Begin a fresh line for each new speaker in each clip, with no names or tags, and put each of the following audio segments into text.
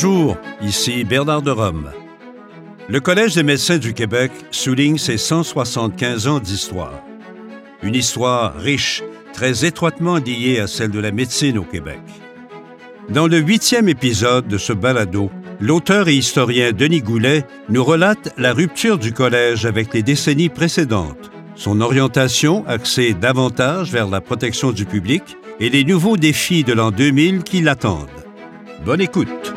Bonjour, ici Bernard de Rome. Le Collège des médecins du Québec souligne ses 175 ans d'histoire. Une histoire riche, très étroitement liée à celle de la médecine au Québec. Dans le huitième épisode de ce balado, l'auteur et historien Denis Goulet nous relate la rupture du collège avec les décennies précédentes, son orientation axée davantage vers la protection du public et les nouveaux défis de l'an 2000 qui l'attendent. Bonne écoute.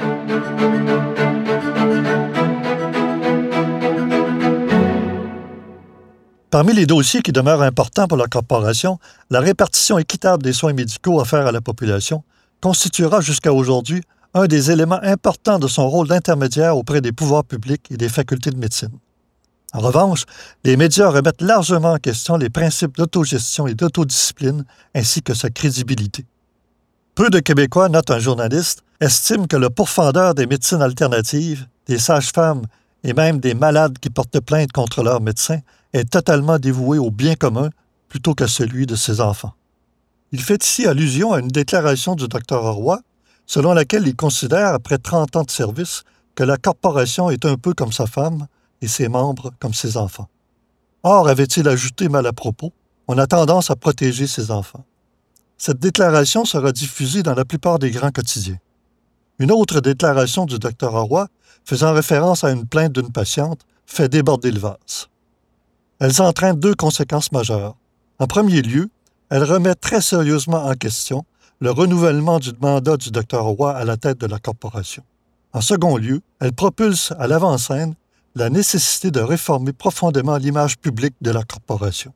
Parmi les dossiers qui demeurent importants pour la corporation, la répartition équitable des soins médicaux offerts à la population constituera jusqu'à aujourd'hui un des éléments importants de son rôle d'intermédiaire auprès des pouvoirs publics et des facultés de médecine. En revanche, les médias remettent largement en question les principes d'autogestion et d'autodiscipline ainsi que sa crédibilité. Peu de Québécois, note un journaliste, estiment que le pourfendeur des médecines alternatives, des sages-femmes et même des malades qui portent plainte contre leurs médecins est totalement dévoué au bien commun plutôt qu'à celui de ses enfants. Il fait ici allusion à une déclaration du Dr Roy, selon laquelle il considère, après 30 ans de service, que la corporation est un peu comme sa femme et ses membres comme ses enfants. Or, avait-il ajouté mal à propos, on a tendance à protéger ses enfants. Cette déclaration sera diffusée dans la plupart des grands quotidiens. Une autre déclaration du Dr Roy, faisant référence à une plainte d'une patiente, fait déborder le vase. Elles entraînent deux conséquences majeures. En premier lieu, elle remet très sérieusement en question le renouvellement du mandat du Dr Roy à la tête de la corporation. En second lieu, elle propulse à l'avant-scène la nécessité de réformer profondément l'image publique de la corporation.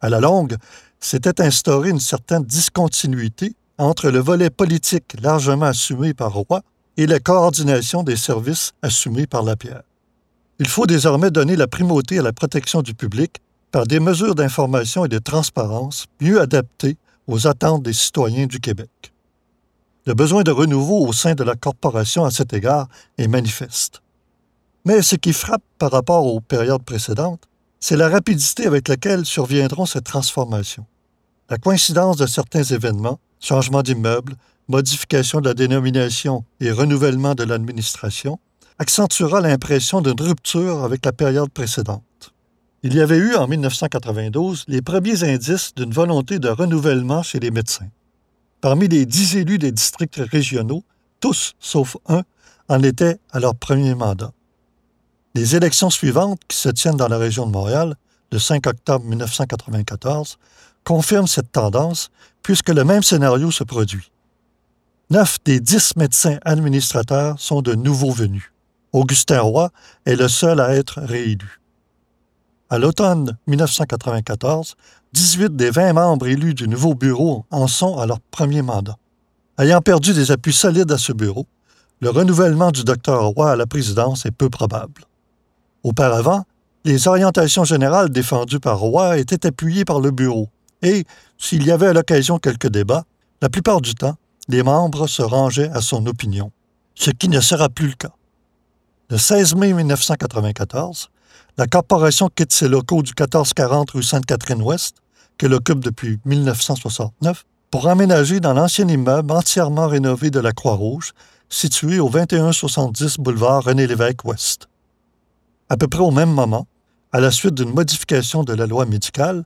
À la longue, s'était instaurée une certaine discontinuité entre le volet politique largement assumé par Roy et la coordination des services assumés par la pierre. Il faut désormais donner la primauté à la protection du public par des mesures d'information et de transparence mieux adaptées aux attentes des citoyens du Québec. Le besoin de renouveau au sein de la corporation à cet égard est manifeste. Mais ce qui frappe par rapport aux périodes précédentes, c'est la rapidité avec laquelle surviendront ces transformations. La coïncidence de certains événements, changement d'immeuble, modification de la dénomination et renouvellement de l'administration, accentuera l'impression d'une rupture avec la période précédente. Il y avait eu en 1992 les premiers indices d'une volonté de renouvellement chez les médecins. Parmi les dix élus des districts régionaux, tous sauf un en étaient à leur premier mandat. Les élections suivantes, qui se tiennent dans la région de Montréal, le 5 octobre 1994, confirment cette tendance puisque le même scénario se produit. Neuf des dix médecins administrateurs sont de nouveaux venus. Augustin Roy est le seul à être réélu. À l'automne 1994, 18 des 20 membres élus du nouveau bureau en sont à leur premier mandat. Ayant perdu des appuis solides à ce bureau, le renouvellement du docteur Roy à la présidence est peu probable. Auparavant, les orientations générales défendues par Roy étaient appuyées par le bureau, et, s'il y avait à l'occasion quelques débats, la plupart du temps, les membres se rangeaient à son opinion, ce qui ne sera plus le cas. Le 16 mai 1994, la corporation quitte ses locaux du 1440 rue Sainte-Catherine-Ouest, qu'elle occupe depuis 1969, pour emménager dans l'ancien immeuble entièrement rénové de la Croix-Rouge, situé au 2170 boulevard René-Lévesque-Ouest à peu près au même moment, à la suite d'une modification de la loi médicale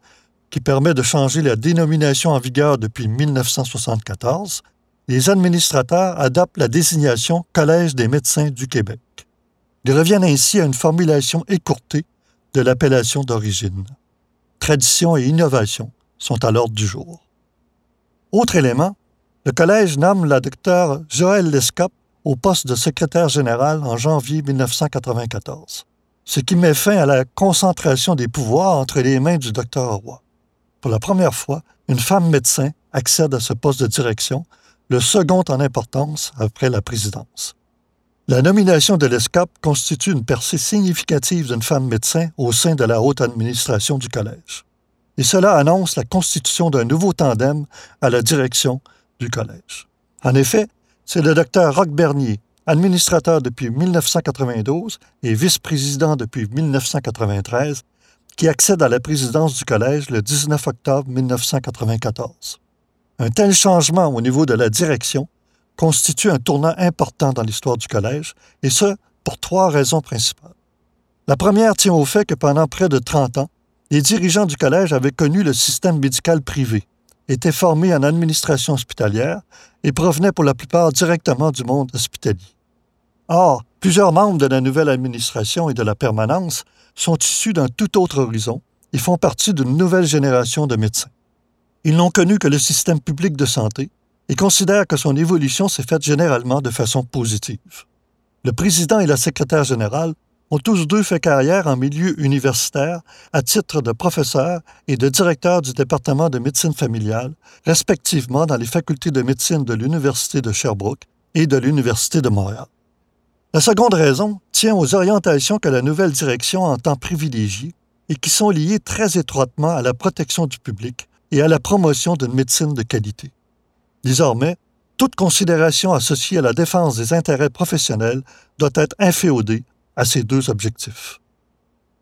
qui permet de changer la dénomination en vigueur depuis 1974, les administrateurs adoptent la désignation Collège des médecins du Québec. Ils reviennent ainsi à une formulation écourtée de l'appellation d'origine. Tradition et innovation sont à l'ordre du jour. Autre élément, le Collège nomme la docteur Joël Lescop au poste de secrétaire général en janvier 1994 ce qui met fin à la concentration des pouvoirs entre les mains du docteur Roy. Pour la première fois, une femme médecin accède à ce poste de direction, le second en importance après la présidence. La nomination de l'ESCAP constitue une percée significative d'une femme médecin au sein de la haute administration du collège. Et cela annonce la constitution d'un nouveau tandem à la direction du collège. En effet, c'est le docteur Roch Bernier administrateur depuis 1992 et vice-président depuis 1993, qui accède à la présidence du collège le 19 octobre 1994. Un tel changement au niveau de la direction constitue un tournant important dans l'histoire du collège, et ce, pour trois raisons principales. La première tient au fait que pendant près de 30 ans, les dirigeants du collège avaient connu le système médical privé, étaient formés en administration hospitalière et provenaient pour la plupart directement du monde hospitalier. Or, plusieurs membres de la nouvelle administration et de la permanence sont issus d'un tout autre horizon et font partie d'une nouvelle génération de médecins. Ils n'ont connu que le système public de santé et considèrent que son évolution s'est faite généralement de façon positive. Le président et la secrétaire générale ont tous deux fait carrière en milieu universitaire à titre de professeur et de directeur du département de médecine familiale, respectivement dans les facultés de médecine de l'Université de Sherbrooke et de l'Université de Montréal. La seconde raison tient aux orientations que la nouvelle direction entend privilégier et qui sont liées très étroitement à la protection du public et à la promotion d'une médecine de qualité. Désormais, toute considération associée à la défense des intérêts professionnels doit être inféodée à ces deux objectifs.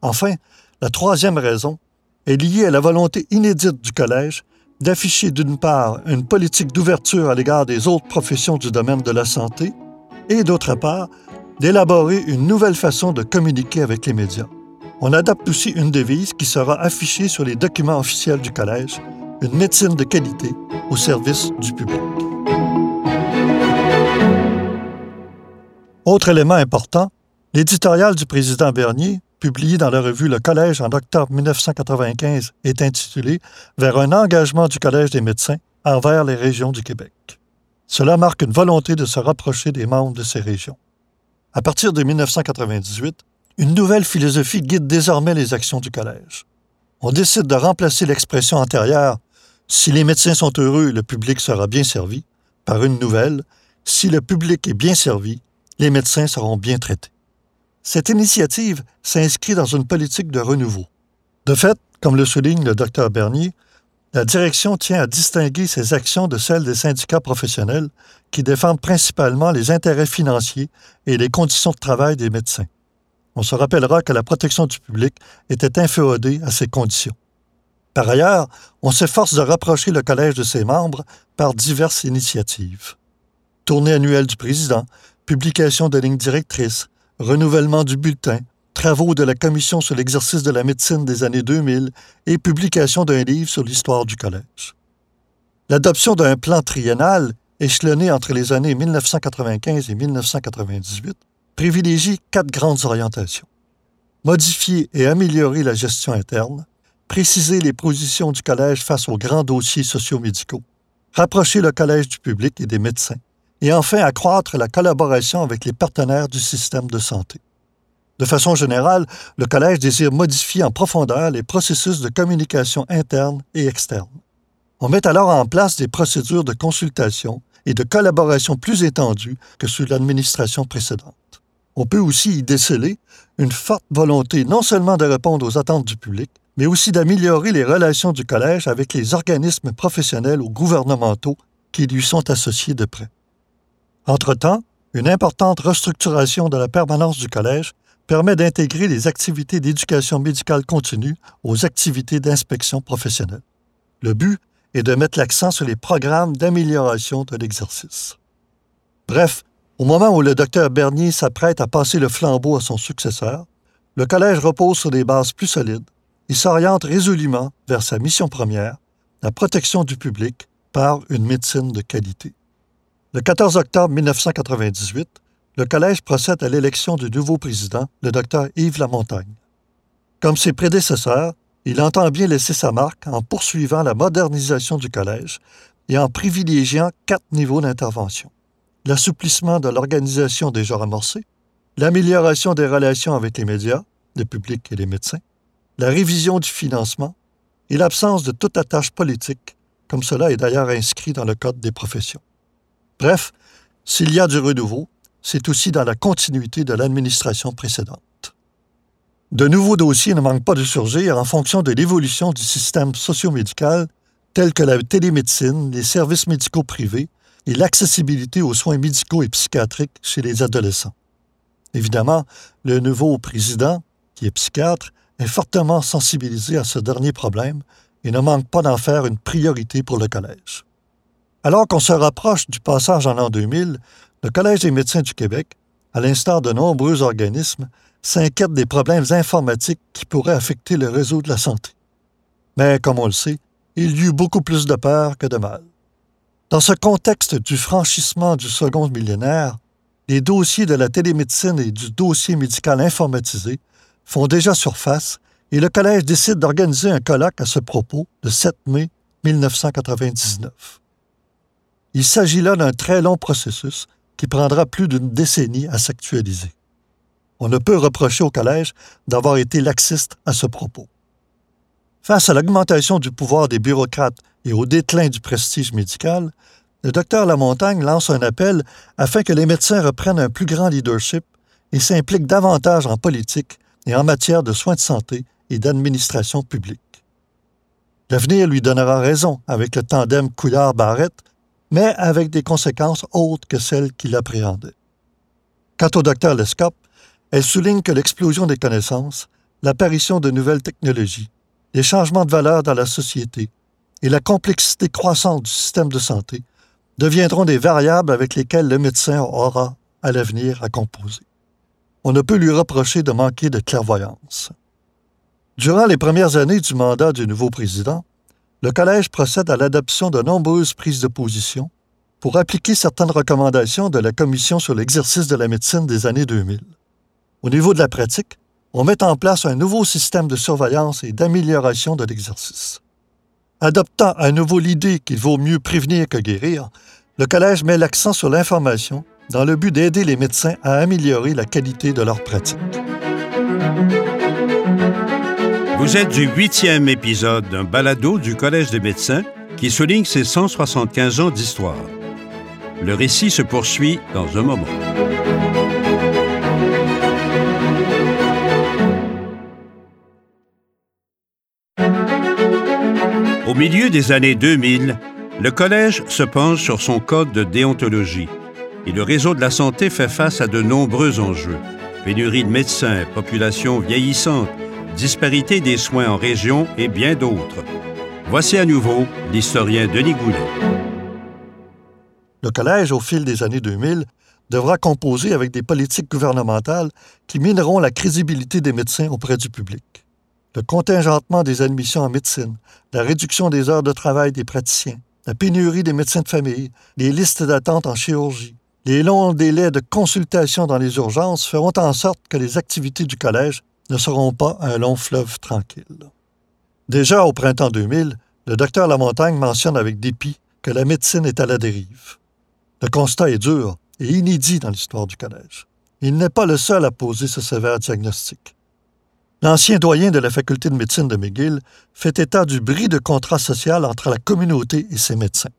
Enfin, la troisième raison est liée à la volonté inédite du Collège d'afficher d'une part une politique d'ouverture à l'égard des autres professions du domaine de la santé et d'autre part d'élaborer une nouvelle façon de communiquer avec les médias. On adapte aussi une devise qui sera affichée sur les documents officiels du Collège, une médecine de qualité au service du public. Autre élément important, L'éditorial du président Bernier, publié dans la revue Le Collège en octobre 1995, est intitulé Vers un engagement du Collège des médecins envers les régions du Québec. Cela marque une volonté de se rapprocher des membres de ces régions. À partir de 1998, une nouvelle philosophie guide désormais les actions du Collège. On décide de remplacer l'expression antérieure Si les médecins sont heureux, le public sera bien servi par une nouvelle Si le public est bien servi, les médecins seront bien traités. Cette initiative s'inscrit dans une politique de renouveau. De fait, comme le souligne le docteur Bernier, la direction tient à distinguer ses actions de celles des syndicats professionnels qui défendent principalement les intérêts financiers et les conditions de travail des médecins. On se rappellera que la protection du public était inféodée à ces conditions. Par ailleurs, on s'efforce de rapprocher le collège de ses membres par diverses initiatives. Tournée annuelle du président, publication de lignes directrices, renouvellement du bulletin, travaux de la Commission sur l'exercice de la médecine des années 2000 et publication d'un livre sur l'histoire du collège. L'adoption d'un plan triennal, échelonné entre les années 1995 et 1998, privilégie quatre grandes orientations. Modifier et améliorer la gestion interne, préciser les positions du collège face aux grands dossiers sociomédicaux, rapprocher le collège du public et des médecins, et enfin accroître la collaboration avec les partenaires du système de santé. De façon générale, le Collège désire modifier en profondeur les processus de communication interne et externe. On met alors en place des procédures de consultation et de collaboration plus étendues que sous l'administration précédente. On peut aussi y déceler une forte volonté non seulement de répondre aux attentes du public, mais aussi d'améliorer les relations du collège avec les organismes professionnels ou gouvernementaux qui lui sont associés de près. Entre-temps, une importante restructuration de la permanence du collège permet d'intégrer les activités d'éducation médicale continue aux activités d'inspection professionnelle. Le but est de mettre l'accent sur les programmes d'amélioration de l'exercice. Bref, au moment où le docteur Bernier s'apprête à passer le flambeau à son successeur, le collège repose sur des bases plus solides et s'oriente résolument vers sa mission première, la protection du public par une médecine de qualité. Le 14 octobre 1998, le Collège procède à l'élection du nouveau président, le docteur Yves Lamontagne. Comme ses prédécesseurs, il entend bien laisser sa marque en poursuivant la modernisation du Collège et en privilégiant quatre niveaux d'intervention. L'assouplissement de l'organisation déjà amorcée, l'amélioration des relations avec les médias, le public et les médecins, la révision du financement et l'absence de toute attache politique, comme cela est d'ailleurs inscrit dans le Code des professions. Bref, s'il y a du renouveau, c'est aussi dans la continuité de l'administration précédente. De nouveaux dossiers ne manquent pas de surgir en fonction de l'évolution du système socio-médical, tels que la télémédecine, les services médicaux privés et l'accessibilité aux soins médicaux et psychiatriques chez les adolescents. Évidemment, le nouveau président, qui est psychiatre, est fortement sensibilisé à ce dernier problème et ne manque pas d'en faire une priorité pour le collège. Alors qu'on se rapproche du passage en l'an 2000, le Collège des médecins du Québec, à l'instar de nombreux organismes, s'inquiète des problèmes informatiques qui pourraient affecter le réseau de la santé. Mais comme on le sait, il y eut beaucoup plus de peur que de mal. Dans ce contexte du franchissement du second millénaire, les dossiers de la télémédecine et du dossier médical informatisé font déjà surface et le Collège décide d'organiser un colloque à ce propos le 7 mai 1999. Il s'agit là d'un très long processus qui prendra plus d'une décennie à s'actualiser. On ne peut reprocher au Collège d'avoir été laxiste à ce propos. Face à l'augmentation du pouvoir des bureaucrates et au déclin du prestige médical, le docteur Lamontagne lance un appel afin que les médecins reprennent un plus grand leadership et s'impliquent davantage en politique et en matière de soins de santé et d'administration publique. L'avenir lui donnera raison avec le tandem Couillard-Barrette, mais avec des conséquences autres que celles qu'il appréhendait. Quant au docteur Lescop, elle souligne que l'explosion des connaissances, l'apparition de nouvelles technologies, les changements de valeur dans la société et la complexité croissante du système de santé deviendront des variables avec lesquelles le médecin aura à l'avenir à composer. On ne peut lui reprocher de manquer de clairvoyance. Durant les premières années du mandat du nouveau président, le Collège procède à l'adoption de nombreuses prises de position pour appliquer certaines recommandations de la Commission sur l'exercice de la médecine des années 2000. Au niveau de la pratique, on met en place un nouveau système de surveillance et d'amélioration de l'exercice. Adoptant à nouveau l'idée qu'il vaut mieux prévenir que guérir, le Collège met l'accent sur l'information dans le but d'aider les médecins à améliorer la qualité de leur pratique.
Vous êtes du huitième épisode d'un balado du Collège des médecins qui souligne ses 175 ans d'histoire. Le récit se poursuit dans un moment. Au milieu des années 2000, le Collège se penche sur son code de déontologie et le réseau de la santé fait face à de nombreux enjeux. Pénurie de médecins, population vieillissante, disparité des soins en région et bien d'autres. Voici à nouveau l'historien Denis Goulet.
Le Collège, au fil des années 2000, devra composer avec des politiques gouvernementales qui mineront la crédibilité des médecins auprès du public. Le contingentement des admissions en médecine, la réduction des heures de travail des praticiens, la pénurie des médecins de famille, les listes d'attente en chirurgie, les longs délais de consultation dans les urgences feront en sorte que les activités du collège ne seront pas un long fleuve tranquille. Déjà au printemps 2000, le docteur Lamontagne mentionne avec dépit que la médecine est à la dérive. Le constat est dur et inédit dans l'histoire du collège. Il n'est pas le seul à poser ce sévère diagnostic. L'ancien doyen de la faculté de médecine de McGill fait état du bris de contrat social entre la communauté et ses médecins.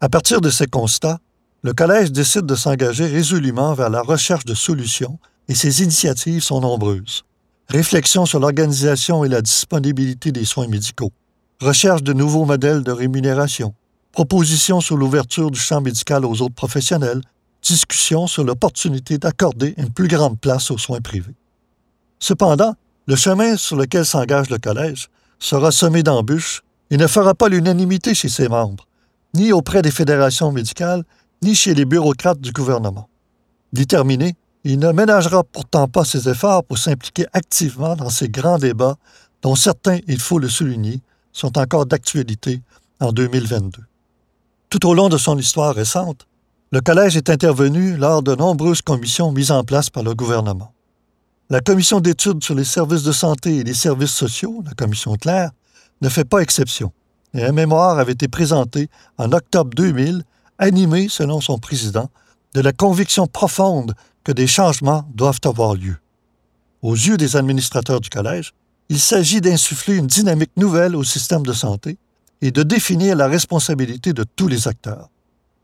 À partir de ces constats, le collège décide de s'engager résolument vers la recherche de solutions et ses initiatives sont nombreuses. Réflexion sur l'organisation et la disponibilité des soins médicaux, recherche de nouveaux modèles de rémunération, proposition sur l'ouverture du champ médical aux autres professionnels, discussion sur l'opportunité d'accorder une plus grande place aux soins privés. Cependant, le chemin sur lequel s'engage le collège sera semé d'embûches et ne fera pas l'unanimité chez ses membres, ni auprès des fédérations médicales, ni chez les bureaucrates du gouvernement. Déterminé, il ne ménagera pourtant pas ses efforts pour s'impliquer activement dans ces grands débats dont certains, il faut le souligner, sont encore d'actualité en 2022. Tout au long de son histoire récente, le Collège est intervenu lors de nombreuses commissions mises en place par le gouvernement. La commission d'études sur les services de santé et les services sociaux, la commission Claire, ne fait pas exception, et un mémoire avait été présenté en octobre 2000, animé, selon son président, de la conviction profonde que des changements doivent avoir lieu. Aux yeux des administrateurs du collège, il s'agit d'insuffler une dynamique nouvelle au système de santé et de définir la responsabilité de tous les acteurs.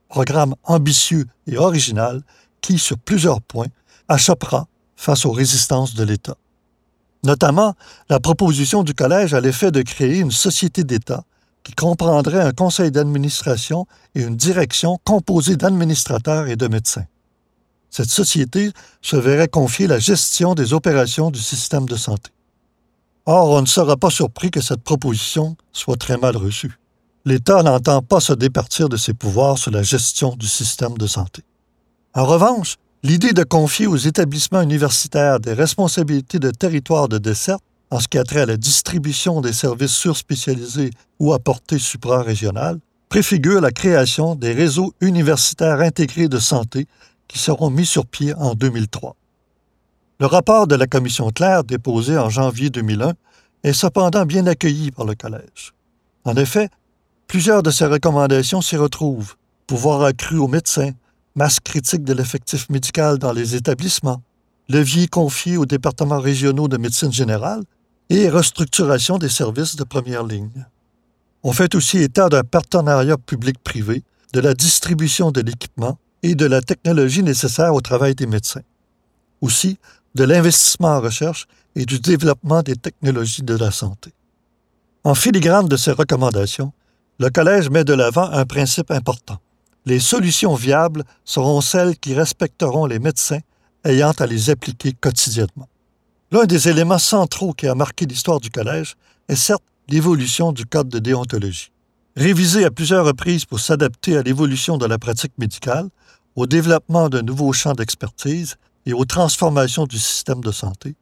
Programme ambitieux et original qui, sur plusieurs points, achoppera face aux résistances de l'État. Notamment, la proposition du Collège a l'effet de créer une société d'État comprendrait un conseil d'administration et une direction composée d'administrateurs et de médecins cette société se verrait confier la gestion des opérations du système de santé. Or, on ne sera pas surpris que cette proposition soit très mal reçue. l'État n'entend pas se départir de ses pouvoirs sur la gestion du système de santé. En revanche, l'idée de confier aux établissements universitaires des responsabilités de territoire de desserte en ce qui a trait à la distribution des services surspécialisés ou à portée suprarégionale préfigure la création des réseaux universitaires intégrés de santé qui seront mis sur pied en 2003. Le rapport de la commission Claire déposé en janvier 2001 est cependant bien accueilli par le Collège. En effet, plusieurs de ses recommandations s'y retrouvent. Pouvoir accru aux médecins, masse critique de l'effectif médical dans les établissements, levier confié aux départements régionaux de médecine générale et restructuration des services de première ligne. On fait aussi état d'un partenariat public-privé, de la distribution de l'équipement et de la technologie nécessaire au travail des médecins. Aussi, de l'investissement en recherche et du développement des technologies de la santé. En filigrane de ces recommandations, le Collège met de l'avant un principe important. Les solutions viables seront celles qui respecteront les médecins ayant à les appliquer quotidiennement. L'un des éléments centraux qui a marqué l'histoire du Collège est certes l'évolution du Code de déontologie. Révisé à plusieurs reprises pour s'adapter à l'évolution de la pratique médicale, au développement de nouveaux champs d'expertise et aux transformations du système de santé,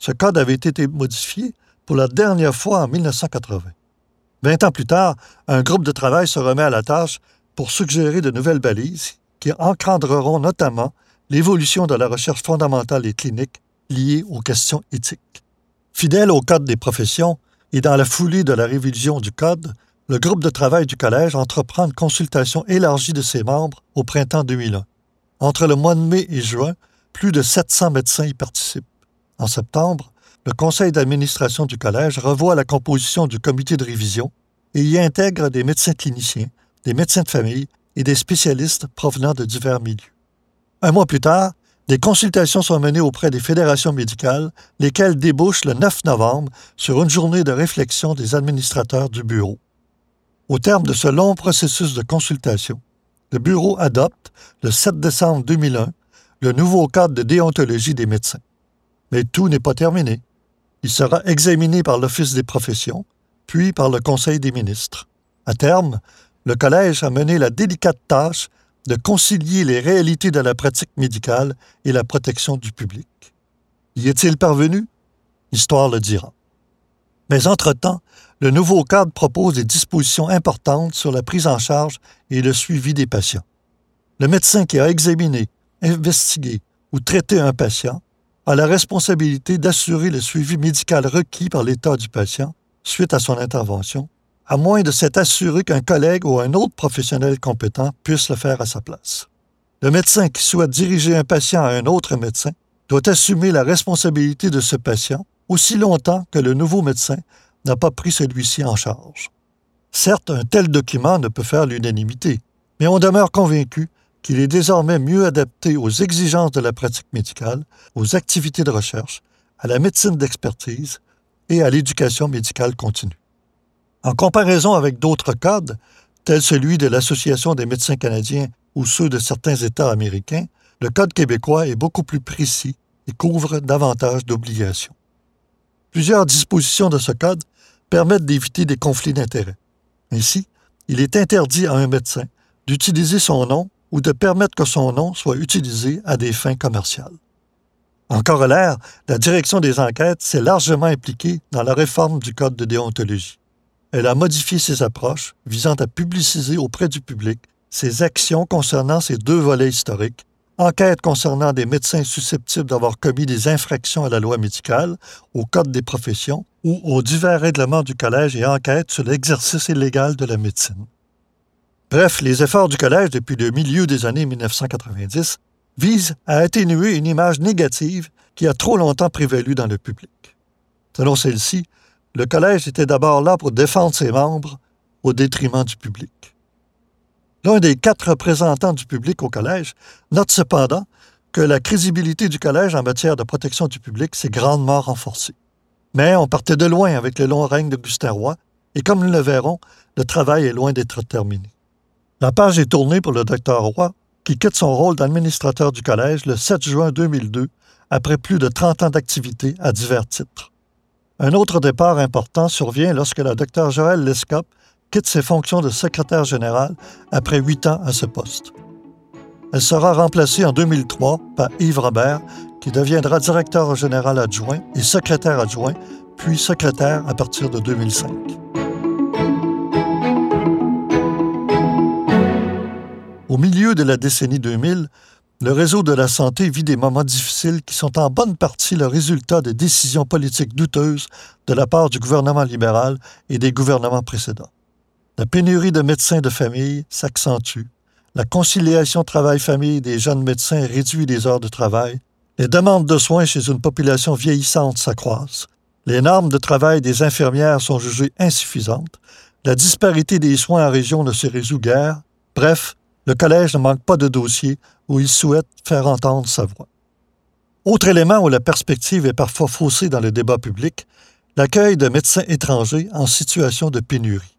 ce code avait été modifié pour la dernière fois en 1980. Vingt ans plus tard, un groupe de travail se remet à la tâche pour suggérer de nouvelles balises qui encadreront notamment l'évolution de la recherche fondamentale et clinique liée aux questions éthiques. Fidèle au Code des professions et dans la foulée de la révision du Code, le groupe de travail du Collège entreprend une consultation élargie de ses membres au printemps 2001. Entre le mois de mai et juin, plus de 700 médecins y participent. En septembre, le conseil d'administration du Collège revoit la composition du comité de révision et y intègre des médecins cliniciens, des médecins de famille et des spécialistes provenant de divers milieux. Un mois plus tard, des consultations sont menées auprès des fédérations médicales, lesquelles débouchent le 9 novembre sur une journée de réflexion des administrateurs du bureau. Au terme de ce long processus de consultation, le bureau adopte, le 7 décembre 2001, le nouveau cadre de déontologie des médecins. Mais tout n'est pas terminé. Il sera examiné par l'Office des professions, puis par le Conseil des ministres. À terme, le Collège a mené la délicate tâche de concilier les réalités de la pratique médicale et la protection du public. Y est-il parvenu? L'histoire le dira. Mais entre-temps, le nouveau cadre propose des dispositions importantes sur la prise en charge et le suivi des patients. Le médecin qui a examiné, investigué ou traité un patient a la responsabilité d'assurer le suivi médical requis par l'état du patient suite à son intervention à moins de s'être assuré qu'un collègue ou un autre professionnel compétent puisse le faire à sa place. Le médecin qui souhaite diriger un patient à un autre médecin doit assumer la responsabilité de ce patient aussi longtemps que le nouveau médecin n'a pas pris celui-ci en charge. Certes, un tel document ne peut faire l'unanimité, mais on demeure convaincu qu'il est désormais mieux adapté aux exigences de la pratique médicale, aux activités de recherche, à la médecine d'expertise et à l'éducation médicale continue. En comparaison avec d'autres codes, tels celui de l'Association des médecins canadiens ou ceux de certains États américains, le Code québécois est beaucoup plus précis et couvre davantage d'obligations. Plusieurs dispositions de ce Code permettent d'éviter des conflits d'intérêts. Ainsi, il est interdit à un médecin d'utiliser son nom ou de permettre que son nom soit utilisé à des fins commerciales. En corollaire, la direction des enquêtes s'est largement impliquée dans la réforme du Code de déontologie elle a modifié ses approches visant à publiciser auprès du public ses actions concernant ces deux volets historiques, enquête concernant des médecins susceptibles d'avoir commis des infractions à la loi médicale, au Code des professions ou aux divers règlements du Collège et enquête sur l'exercice illégal de la médecine. Bref, les efforts du Collège depuis le milieu des années 1990 visent à atténuer une image négative qui a trop longtemps prévalu dans le public. Selon celle-ci, le collège était d'abord là pour défendre ses membres au détriment du public. L'un des quatre représentants du public au collège note cependant que la crédibilité du collège en matière de protection du public s'est grandement renforcée. Mais on partait de loin avec le long règne d'Augustin Roy, et comme nous le verrons, le travail est loin d'être terminé. La page est tournée pour le docteur Roy, qui quitte son rôle d'administrateur du collège le 7 juin 2002, après plus de 30 ans d'activité à divers titres. Un autre départ important survient lorsque le docteur Joël Lescop quitte ses fonctions de secrétaire général après huit ans à ce poste. Elle sera remplacée en 2003 par Yves Robert, qui deviendra directeur général adjoint et secrétaire adjoint, puis secrétaire à partir de 2005. Au milieu de la décennie 2000, le réseau de la santé vit des moments difficiles qui sont en bonne partie le résultat des décisions politiques douteuses de la part du gouvernement libéral et des gouvernements précédents. La pénurie de médecins de famille s'accentue. La conciliation travail-famille des jeunes médecins réduit les heures de travail. Les demandes de soins chez une population vieillissante s'accroissent. Les normes de travail des infirmières sont jugées insuffisantes. La disparité des soins en région ne se résout guère. Bref, le collège ne manque pas de dossiers où il souhaite faire entendre sa voix. Autre élément où la perspective est parfois faussée dans le débat public, l'accueil de médecins étrangers en situation de pénurie.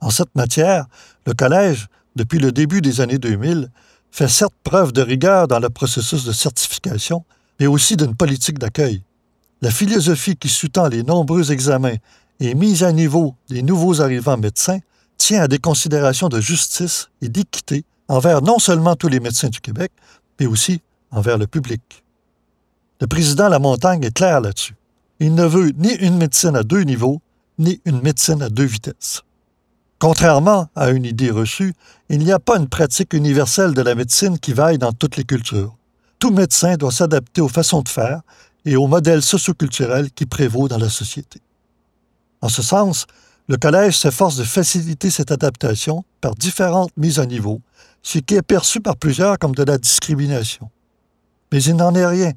En cette matière, le collège, depuis le début des années 2000, fait certes preuve de rigueur dans le processus de certification, mais aussi d'une politique d'accueil. La philosophie qui sous-tend les nombreux examens et mise à niveau des nouveaux arrivants médecins tient à des considérations de justice et d'équité envers non seulement tous les médecins du Québec, mais aussi envers le public. Le président Lamontagne est clair là-dessus. Il ne veut ni une médecine à deux niveaux, ni une médecine à deux vitesses. Contrairement à une idée reçue, il n'y a pas une pratique universelle de la médecine qui vaille dans toutes les cultures. Tout médecin doit s'adapter aux façons de faire et au modèle socioculturel qui prévaut dans la société. En ce sens, le Collège s'efforce de faciliter cette adaptation par différentes mises à niveau, ce qui est perçu par plusieurs comme de la discrimination. Mais il n'en est rien,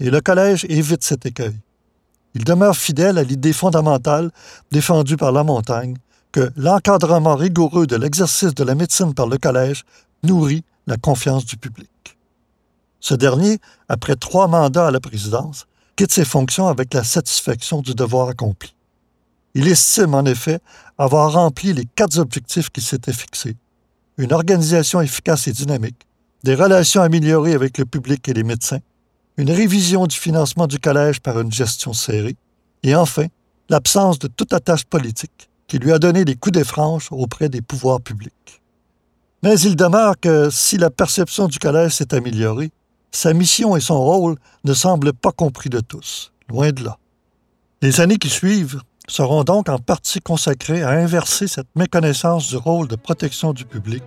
et le Collège évite cet écueil. Il demeure fidèle à l'idée fondamentale défendue par la montagne que l'encadrement rigoureux de l'exercice de la médecine par le Collège nourrit la confiance du public. Ce dernier, après trois mandats à la présidence, quitte ses fonctions avec la satisfaction du devoir accompli. Il estime en effet avoir rempli les quatre objectifs qu'il s'était fixés. Une organisation efficace et dynamique, des relations améliorées avec le public et les médecins, une révision du financement du collège par une gestion serrée, et enfin, l'absence de toute attache politique qui lui a donné des coups de franche auprès des pouvoirs publics. Mais il demeure que si la perception du collège s'est améliorée, sa mission et son rôle ne semblent pas compris de tous, loin de là. Les années qui suivent seront donc en partie consacrés à inverser cette méconnaissance du rôle de protection du public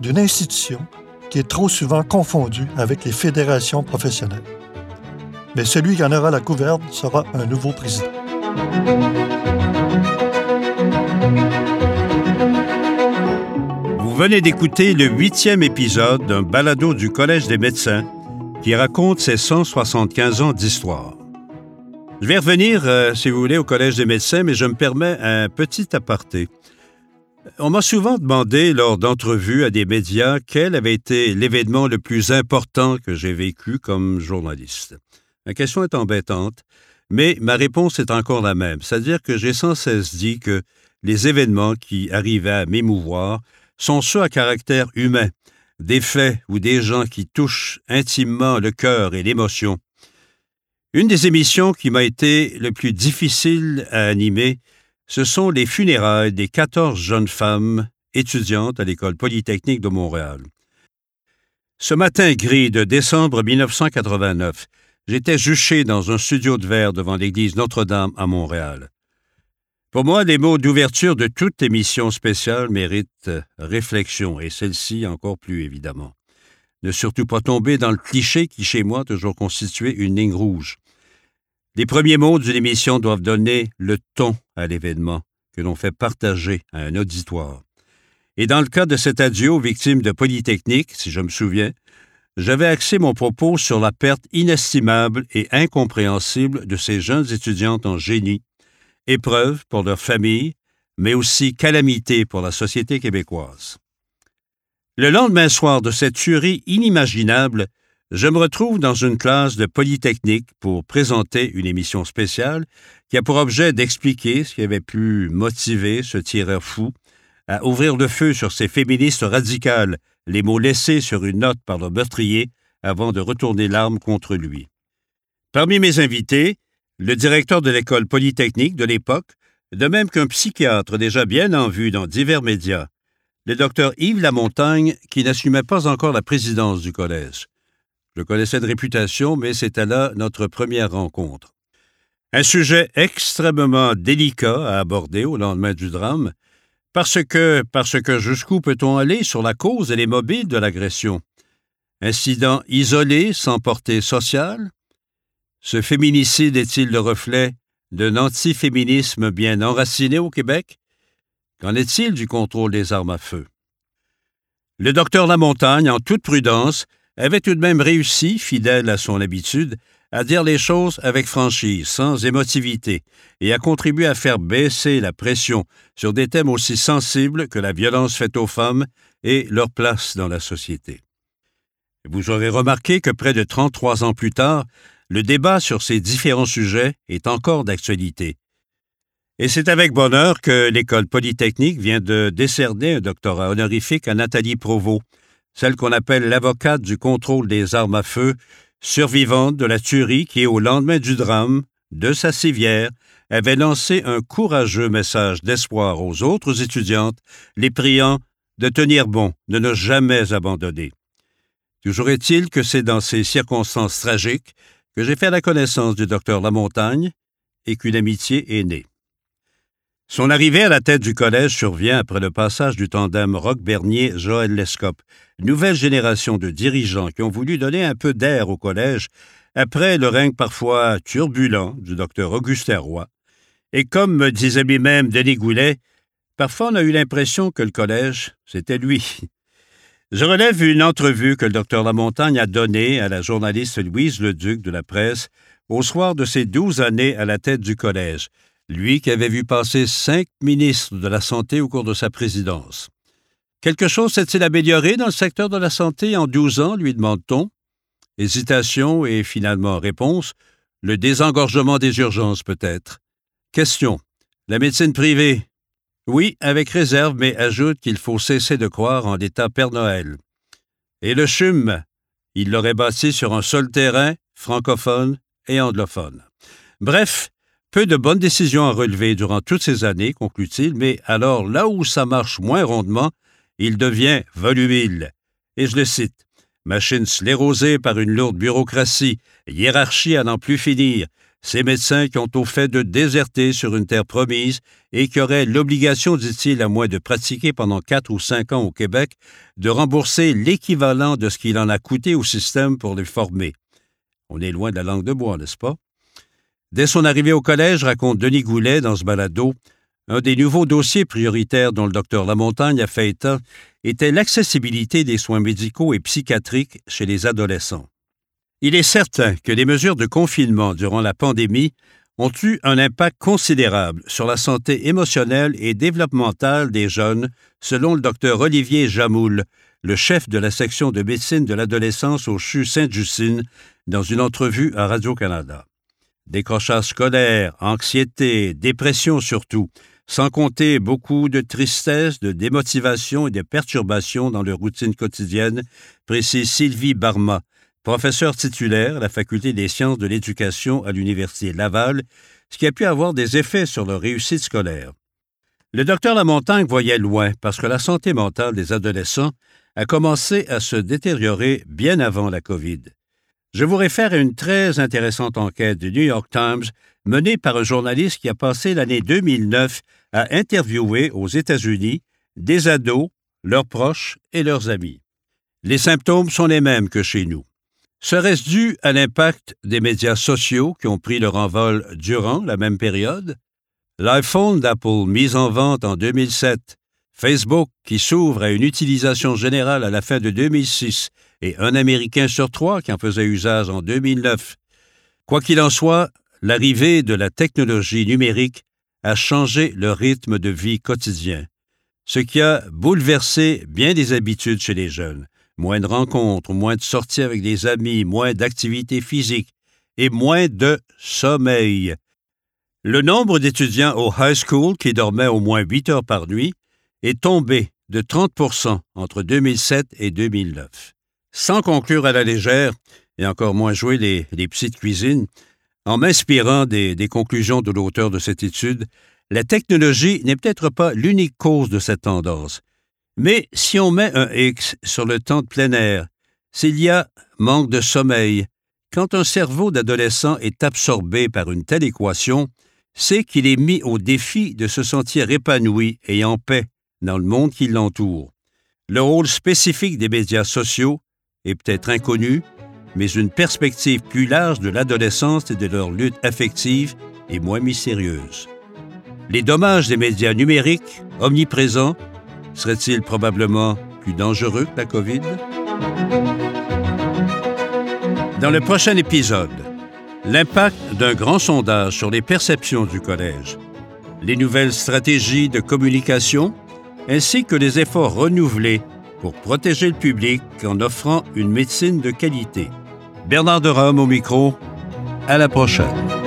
d'une institution qui est trop souvent confondue avec les fédérations professionnelles. Mais celui qui en aura la gouverne sera un nouveau président.
Vous venez d'écouter le huitième épisode d'un balado du Collège des médecins qui raconte ses 175 ans d'histoire. Je vais revenir, euh, si vous voulez, au Collège des médecins, mais je me permets un petit aparté. On m'a souvent demandé lors d'entrevues à des médias quel avait été l'événement le plus important que j'ai vécu comme journaliste. La question est embêtante, mais ma réponse est encore la même, c'est-à-dire que j'ai sans cesse dit que les événements qui arrivaient à m'émouvoir sont ceux à caractère humain, des faits ou des gens qui touchent intimement le cœur et l'émotion. Une des émissions qui m'a été le plus difficile à animer, ce sont les funérailles des 14 jeunes femmes étudiantes à l'École polytechnique de Montréal. Ce matin gris de décembre 1989, j'étais juché dans un studio de verre devant l'église Notre-Dame à Montréal. Pour moi, les mots d'ouverture de toute émission spéciale méritent réflexion, et celle-ci encore plus évidemment. Ne surtout pas tomber dans le cliché qui, chez moi, toujours constitué une ligne rouge. Les premiers mots d'une émission doivent donner le ton à l'événement que l'on fait partager à un auditoire. Et dans le cas de cet adieu aux victimes de Polytechnique, si je me souviens, j'avais axé mon propos sur la perte inestimable et incompréhensible de ces jeunes étudiantes en génie, épreuve pour leur famille, mais aussi calamité pour la société québécoise. Le lendemain soir de cette tuerie inimaginable, je me retrouve dans une classe de Polytechnique pour présenter une émission spéciale qui a pour objet d'expliquer ce qui avait pu motiver ce tireur fou à ouvrir le feu sur ces féministes radicales, les mots laissés sur une note par le meurtrier avant de retourner l'arme contre lui. Parmi mes invités, le directeur de l'école polytechnique de l'époque, de même qu'un psychiatre déjà bien en vue dans divers médias, le docteur Yves Lamontagne, qui n'assumait pas encore la présidence du collège. Je connaissais de réputation, mais c'était là notre première rencontre. Un sujet extrêmement délicat à aborder au lendemain du drame, parce que, parce que jusqu'où peut-on aller sur la cause et les mobiles de l'agression? Incident isolé sans portée sociale? Ce féminicide est-il le reflet d'un antiféminisme bien enraciné au Québec? Qu'en est-il du contrôle des armes à feu? Le docteur Lamontagne, en toute prudence, avait tout de même réussi, fidèle à son habitude, à dire les choses avec franchise, sans émotivité, et à contribuer à faire baisser la pression sur des thèmes aussi sensibles que la violence faite aux femmes et leur place dans la société. Vous aurez remarqué que près de 33 ans plus tard, le débat sur ces différents sujets est encore d'actualité, et c'est avec bonheur que l'École polytechnique vient de décerner un doctorat honorifique à Nathalie Provost, celle qu'on appelle l'avocate du contrôle des armes à feu, survivante de la tuerie qui, au lendemain du drame, de sa civière, avait lancé un courageux message d'espoir aux autres étudiantes, les priant de tenir bon, de ne jamais abandonner. Toujours est-il que c'est dans ces circonstances tragiques que j'ai fait la connaissance du docteur Lamontagne et qu'une amitié est née. Son arrivée à la tête du collège survient après le passage du tandem Roch-Bernier-Joël Lescope, nouvelle génération de dirigeants qui ont voulu donner un peu d'air au collège après le règne parfois turbulent du docteur Augustin Roy. Et comme me disait lui-même Denis Goulet, parfois on a eu l'impression que le collège, c'était lui. Je relève une entrevue que le docteur Lamontagne a donnée à la journaliste Louise Leduc de la presse au soir de ses douze années à la tête du collège lui qui avait vu passer cinq ministres de la Santé au cours de sa présidence. Quelque chose s'est-il amélioré dans le secteur de la santé en douze ans, lui demande-t-on. Hésitation et finalement réponse. Le désengorgement des urgences, peut-être. Question. La médecine privée. Oui, avec réserve, mais ajoute qu'il faut cesser de croire en l'État Père Noël. Et le CHUM, il l'aurait bâti sur un seul terrain, francophone et anglophone. Bref, peu de bonnes décisions à relever durant toutes ces années, conclut-il, mais alors là où ça marche moins rondement, il devient volubile. Et je le cite. Machine sclérosée par une lourde bureaucratie, hiérarchie à n'en plus finir, ces médecins qui ont au fait de déserter sur une terre promise et qui auraient l'obligation, dit-il, à moins de pratiquer pendant quatre ou cinq ans au Québec, de rembourser l'équivalent de ce qu'il en a coûté au système pour les former. On est loin de la langue de bois, n'est-ce pas? Dès son arrivée au collège, raconte Denis Goulet dans ce balado, un des nouveaux dossiers prioritaires dont le docteur Lamontagne a fait état était l'accessibilité des soins médicaux et psychiatriques chez les adolescents. Il est certain que les mesures de confinement durant la pandémie ont eu un impact considérable sur la santé émotionnelle et développementale des jeunes, selon le docteur Olivier Jamoul, le chef de la section de médecine de l'adolescence au CHU Sainte-Justine, dans une entrevue à Radio-Canada. Décrochage scolaire, anxiété, dépression surtout, sans compter beaucoup de tristesse, de démotivation et de perturbations dans leur routine quotidienne, précise Sylvie Barma, professeure titulaire à la Faculté des sciences de l'éducation à l'Université Laval, ce qui a pu avoir des effets sur leur réussite scolaire. Le docteur Lamontagne voyait loin parce que la santé mentale des adolescents a commencé à se détériorer bien avant la COVID. Je vous réfère à une très intéressante enquête du New York Times menée par un journaliste qui a passé l'année 2009 à interviewer aux États-Unis des ados, leurs proches et leurs amis. Les symptômes sont les mêmes que chez nous. Serait-ce dû à l'impact des médias sociaux qui ont pris leur envol durant la même période? L'iPhone d'Apple mis en vente en 2007, Facebook qui s'ouvre à une utilisation générale à la fin de 2006 et un Américain sur trois qui en faisait usage en 2009. Quoi qu'il en soit, l'arrivée de la technologie numérique a changé le rythme de vie quotidien, ce qui a bouleversé bien des habitudes chez les jeunes. Moins de rencontres, moins de sorties avec des amis, moins d'activités physiques et moins de sommeil. Le nombre d'étudiants au high school qui dormaient au moins 8 heures par nuit est tombé de 30% entre 2007 et 2009 sans conclure à la légère, et encore moins jouer les, petites cuisines, en m'inspirant des, des conclusions de l'auteur de cette étude, La technologie n'est peut-être pas l'unique cause de cette tendance. Mais si on met un X sur le temps de plein air, s'il y a manque de sommeil, quand un cerveau d'adolescent est absorbé par une telle équation, c'est qu'il est mis au défi de se sentir épanoui et en paix dans le monde qui l'entoure. Le rôle spécifique des médias sociaux est peut-être inconnu, mais une perspective plus large de l'adolescence et de leur lutte affective est moins mystérieuse. Les dommages des médias numériques, omniprésents, seraient-ils probablement plus dangereux que la COVID? Dans le prochain épisode, l'impact d'un grand sondage sur les perceptions du collège, les nouvelles stratégies de communication, ainsi que les efforts renouvelés pour protéger le public en offrant une médecine de qualité. Bernard de Rome au micro. À la prochaine.